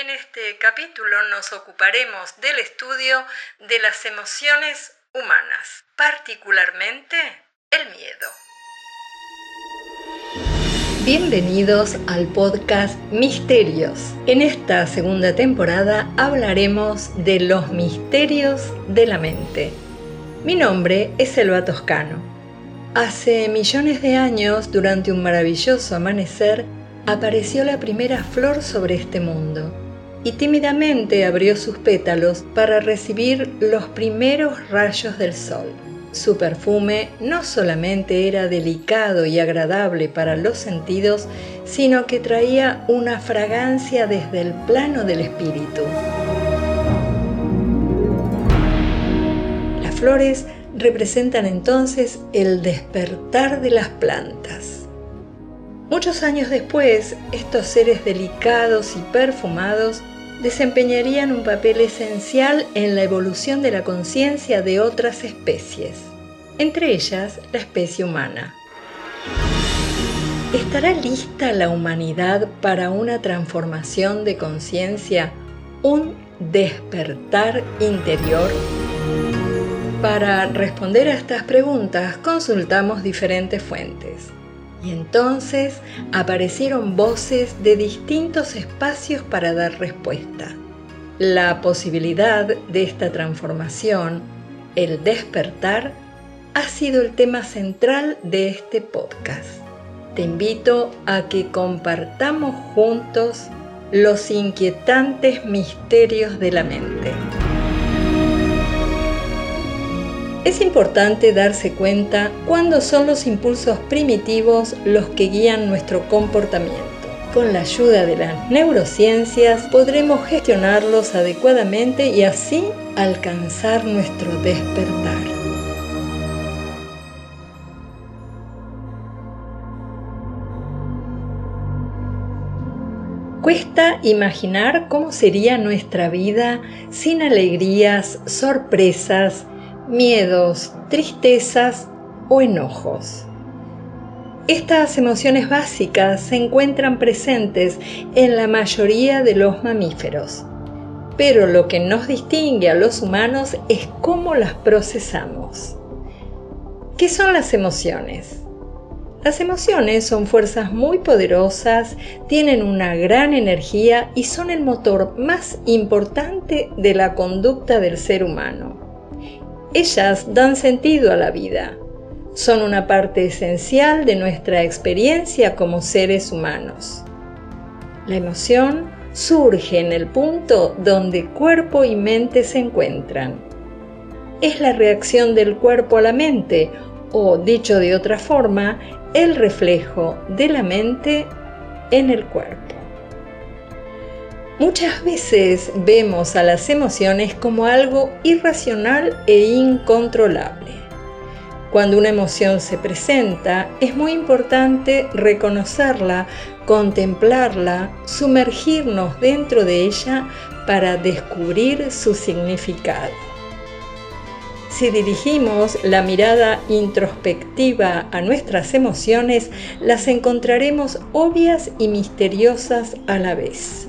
En este capítulo nos ocuparemos del estudio de las emociones humanas, particularmente el miedo. Bienvenidos al podcast Misterios. En esta segunda temporada hablaremos de los misterios de la mente. Mi nombre es Selva Toscano. Hace millones de años, durante un maravilloso amanecer, apareció la primera flor sobre este mundo y tímidamente abrió sus pétalos para recibir los primeros rayos del sol. Su perfume no solamente era delicado y agradable para los sentidos, sino que traía una fragancia desde el plano del espíritu. Las flores representan entonces el despertar de las plantas. Muchos años después, estos seres delicados y perfumados desempeñarían un papel esencial en la evolución de la conciencia de otras especies, entre ellas la especie humana. ¿Estará lista la humanidad para una transformación de conciencia, un despertar interior? Para responder a estas preguntas consultamos diferentes fuentes. Y entonces aparecieron voces de distintos espacios para dar respuesta. La posibilidad de esta transformación, el despertar, ha sido el tema central de este podcast. Te invito a que compartamos juntos los inquietantes misterios de la mente. Es importante darse cuenta cuándo son los impulsos primitivos los que guían nuestro comportamiento. Con la ayuda de las neurociencias podremos gestionarlos adecuadamente y así alcanzar nuestro despertar. Cuesta imaginar cómo sería nuestra vida sin alegrías, sorpresas, miedos, tristezas o enojos. Estas emociones básicas se encuentran presentes en la mayoría de los mamíferos, pero lo que nos distingue a los humanos es cómo las procesamos. ¿Qué son las emociones? Las emociones son fuerzas muy poderosas, tienen una gran energía y son el motor más importante de la conducta del ser humano. Ellas dan sentido a la vida. Son una parte esencial de nuestra experiencia como seres humanos. La emoción surge en el punto donde cuerpo y mente se encuentran. Es la reacción del cuerpo a la mente, o dicho de otra forma, el reflejo de la mente en el cuerpo. Muchas veces vemos a las emociones como algo irracional e incontrolable. Cuando una emoción se presenta, es muy importante reconocerla, contemplarla, sumergirnos dentro de ella para descubrir su significado. Si dirigimos la mirada introspectiva a nuestras emociones, las encontraremos obvias y misteriosas a la vez.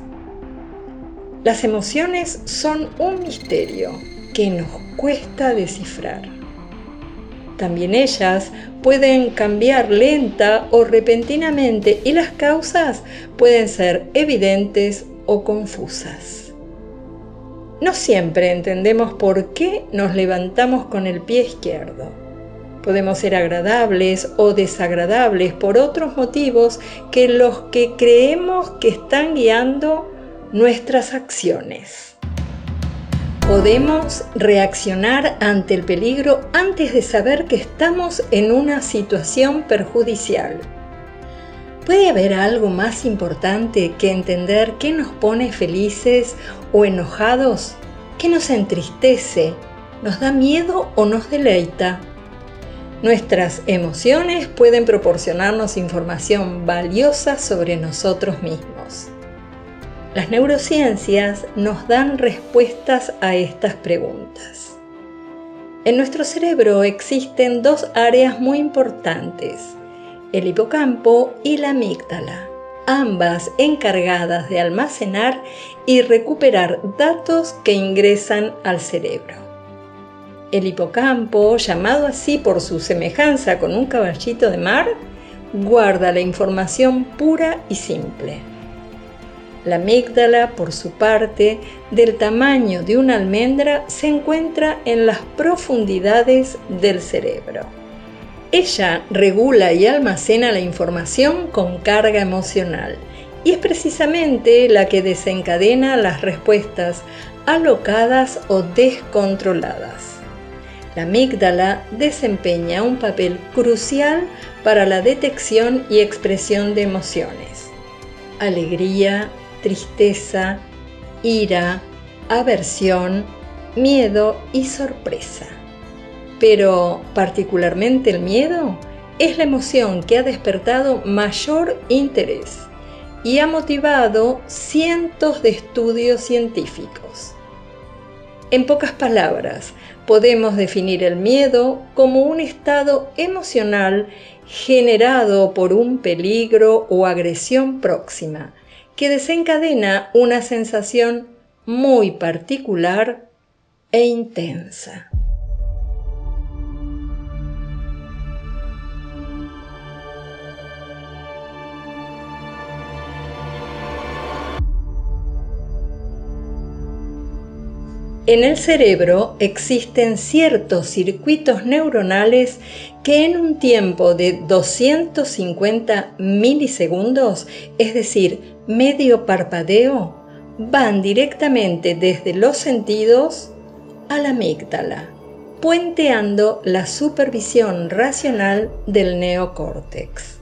Las emociones son un misterio que nos cuesta descifrar. También ellas pueden cambiar lenta o repentinamente y las causas pueden ser evidentes o confusas. No siempre entendemos por qué nos levantamos con el pie izquierdo. Podemos ser agradables o desagradables por otros motivos que los que creemos que están guiando nuestras acciones. Podemos reaccionar ante el peligro antes de saber que estamos en una situación perjudicial. ¿Puede haber algo más importante que entender qué nos pone felices o enojados? ¿Qué nos entristece? ¿Nos da miedo o nos deleita? Nuestras emociones pueden proporcionarnos información valiosa sobre nosotros mismos. Las neurociencias nos dan respuestas a estas preguntas. En nuestro cerebro existen dos áreas muy importantes, el hipocampo y la amígdala. ambas encargadas de almacenar y recuperar datos que ingresan al cerebro. El hipocampo, llamado así por su semejanza con un caballito de mar, guarda la información pura y simple. La amígdala, por su parte, del tamaño de una almendra, se encuentra en las profundidades del cerebro. Ella regula y almacena la información con carga emocional y es precisamente la que desencadena las respuestas alocadas o descontroladas. La amígdala desempeña un papel crucial para la detección y expresión de emociones. Alegría, tristeza, ira, aversión, miedo y sorpresa. Pero particularmente el miedo es la emoción que ha despertado mayor interés y ha motivado cientos de estudios científicos. En pocas palabras, podemos definir el miedo como un estado emocional generado por un peligro o agresión próxima, que desencadena una sensación muy particular e intensa. En el cerebro existen ciertos circuitos neuronales que en un tiempo de 250 milisegundos, es decir, medio parpadeo, van directamente desde los sentidos a la amígdala, puenteando la supervisión racional del neocórtex.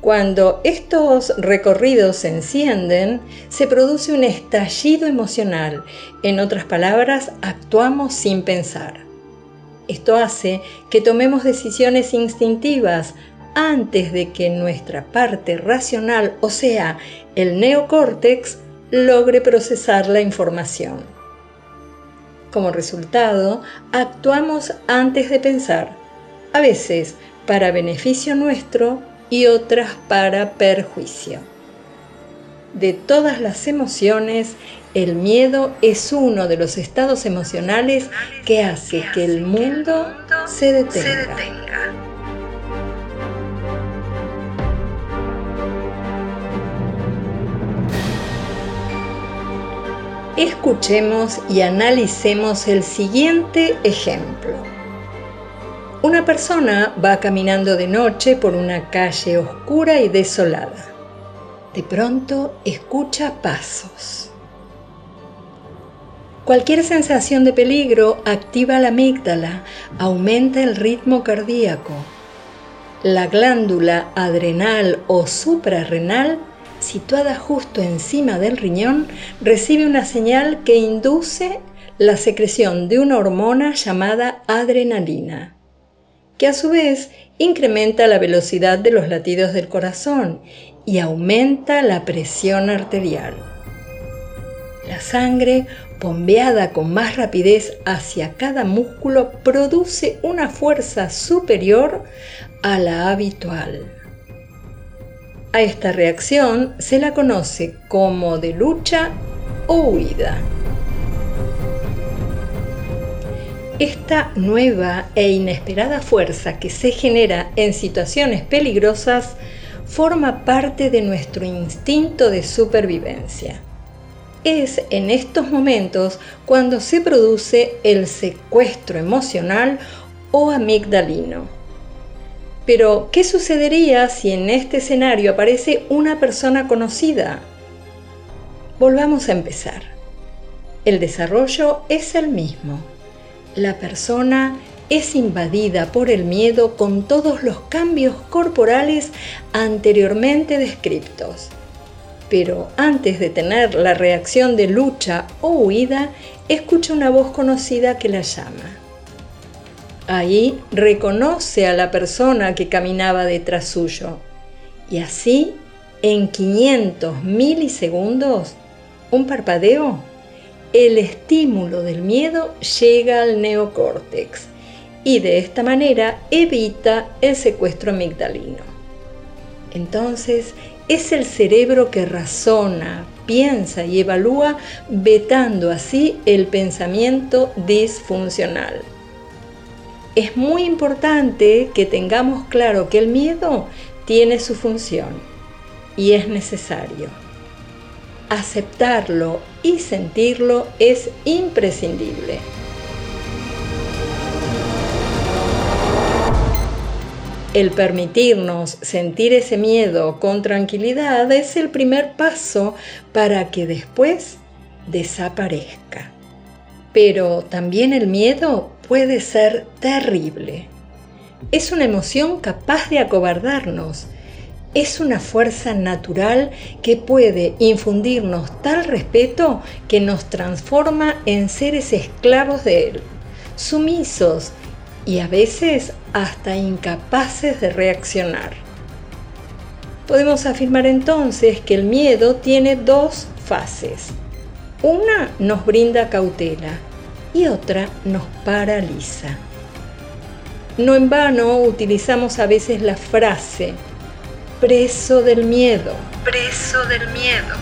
Cuando estos recorridos se encienden, se produce un estallido emocional. En otras palabras, actuamos sin pensar. Esto hace que tomemos decisiones instintivas antes de que nuestra parte racional, o sea, el neocórtex, logre procesar la información. Como resultado, actuamos antes de pensar, a veces para beneficio nuestro y otras para perjuicio. De todas las emociones, el miedo es uno de los estados emocionales que hace que el mundo se detenga. Escuchemos y analicemos el siguiente ejemplo. Una persona va caminando de noche por una calle oscura y desolada. De pronto escucha pasos. Cualquier sensación de peligro activa la amígdala, aumenta el ritmo cardíaco. La glándula adrenal o suprarrenal, situada justo encima del riñón, recibe una señal que induce la secreción de una hormona llamada adrenalina que a su vez incrementa la velocidad de los latidos del corazón y aumenta la presión arterial. La sangre, bombeada con más rapidez hacia cada músculo, produce una fuerza superior a la habitual. A esta reacción se la conoce como de lucha o huida. Esta nueva e inesperada fuerza que se genera en situaciones peligrosas forma parte de nuestro instinto de supervivencia. Es en estos momentos cuando se produce el secuestro emocional o amigdalino. Pero, ¿qué sucedería si en este escenario aparece una persona conocida? Volvamos a empezar. El desarrollo es el mismo la persona es invadida por el miedo con todos los cambios corporales anteriormente descritos. Pero antes de tener la reacción de lucha o huida, escucha una voz conocida que la llama. Ahí reconoce a la persona que caminaba detrás suyo. Y así, en 500 milisegundos, un parpadeo el estímulo del miedo llega al neocórtex y de esta manera evita el secuestro amigdalino. Entonces, es el cerebro que razona, piensa y evalúa, vetando así el pensamiento disfuncional. Es muy importante que tengamos claro que el miedo tiene su función y es necesario. Aceptarlo y sentirlo es imprescindible. El permitirnos sentir ese miedo con tranquilidad es el primer paso para que después desaparezca. Pero también el miedo puede ser terrible. Es una emoción capaz de acobardarnos. Es una fuerza natural que puede infundirnos tal respeto que nos transforma en seres esclavos de él, sumisos y a veces hasta incapaces de reaccionar. Podemos afirmar entonces que el miedo tiene dos fases. Una nos brinda cautela y otra nos paraliza. No en vano utilizamos a veces la frase preso del miedo. Preso del miedo.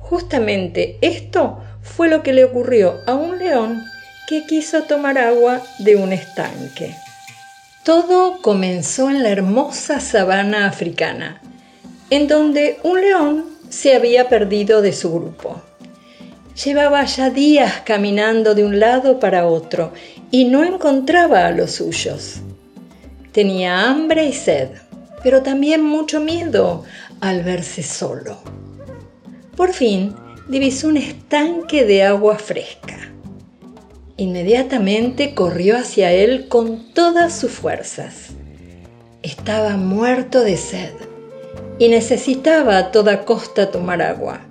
Justamente esto fue lo que le ocurrió a un león que quiso tomar agua de un estanque. Todo comenzó en la hermosa sabana africana, en donde un león se había perdido de su grupo. Llevaba ya días caminando de un lado para otro y no encontraba a los suyos. Tenía hambre y sed, pero también mucho miedo al verse solo. Por fin divisó un estanque de agua fresca. Inmediatamente corrió hacia él con todas sus fuerzas. Estaba muerto de sed y necesitaba a toda costa tomar agua.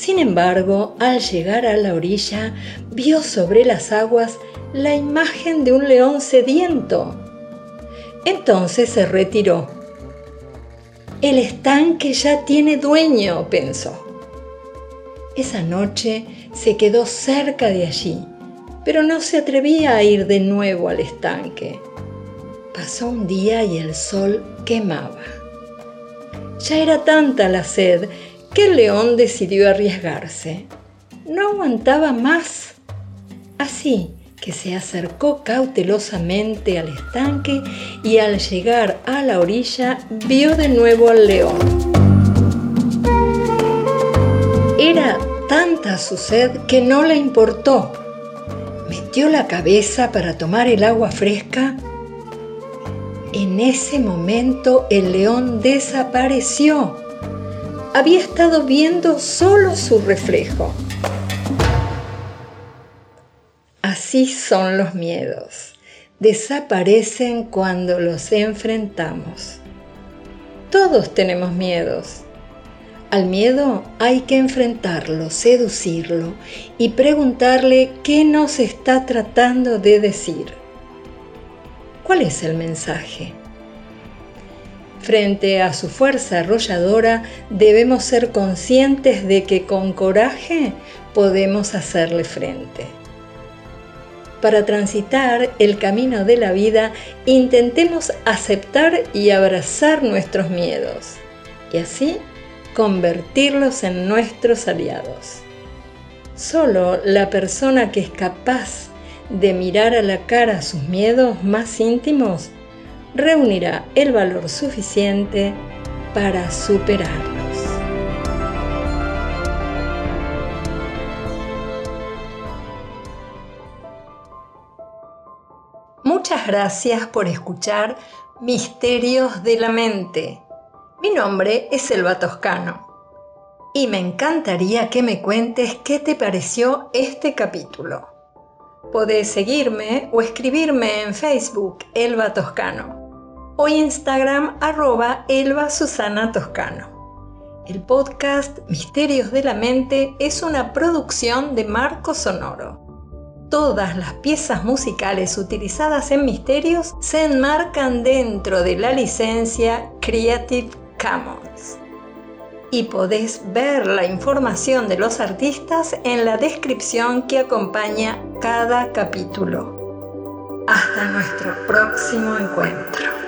Sin embargo, al llegar a la orilla, vio sobre las aguas la imagen de un león sediento. Entonces se retiró. El estanque ya tiene dueño, pensó. Esa noche se quedó cerca de allí, pero no se atrevía a ir de nuevo al estanque. Pasó un día y el sol quemaba. Ya era tanta la sed que el león decidió arriesgarse. No aguantaba más. Así que se acercó cautelosamente al estanque y al llegar a la orilla vio de nuevo al león. Era tanta su sed que no le importó. Metió la cabeza para tomar el agua fresca. En ese momento el león desapareció. Había estado viendo solo su reflejo. Así son los miedos. Desaparecen cuando los enfrentamos. Todos tenemos miedos al miedo hay que enfrentarlo, seducirlo y preguntarle qué nos está tratando de decir. ¿Cuál es el mensaje? Frente a su fuerza arrolladora debemos ser conscientes de que con coraje podemos hacerle frente. Para transitar el camino de la vida, intentemos aceptar y abrazar nuestros miedos y así convertirlos en nuestros aliados. Solo la persona que es capaz de mirar a la cara sus miedos más íntimos reunirá el valor suficiente para superarlos. Muchas gracias por escuchar Misterios de la Mente mi nombre es Elba Toscano y me encantaría que me cuentes qué te pareció este capítulo. Podés seguirme o escribirme en Facebook Elba Toscano o Instagram arroba Elba Susana Toscano. El podcast Misterios de la Mente es una producción de Marco Sonoro. Todas las piezas musicales utilizadas en Misterios se enmarcan dentro de la licencia Creative Commons. Y podés ver la información de los artistas en la descripción que acompaña cada capítulo. Hasta nuestro próximo encuentro.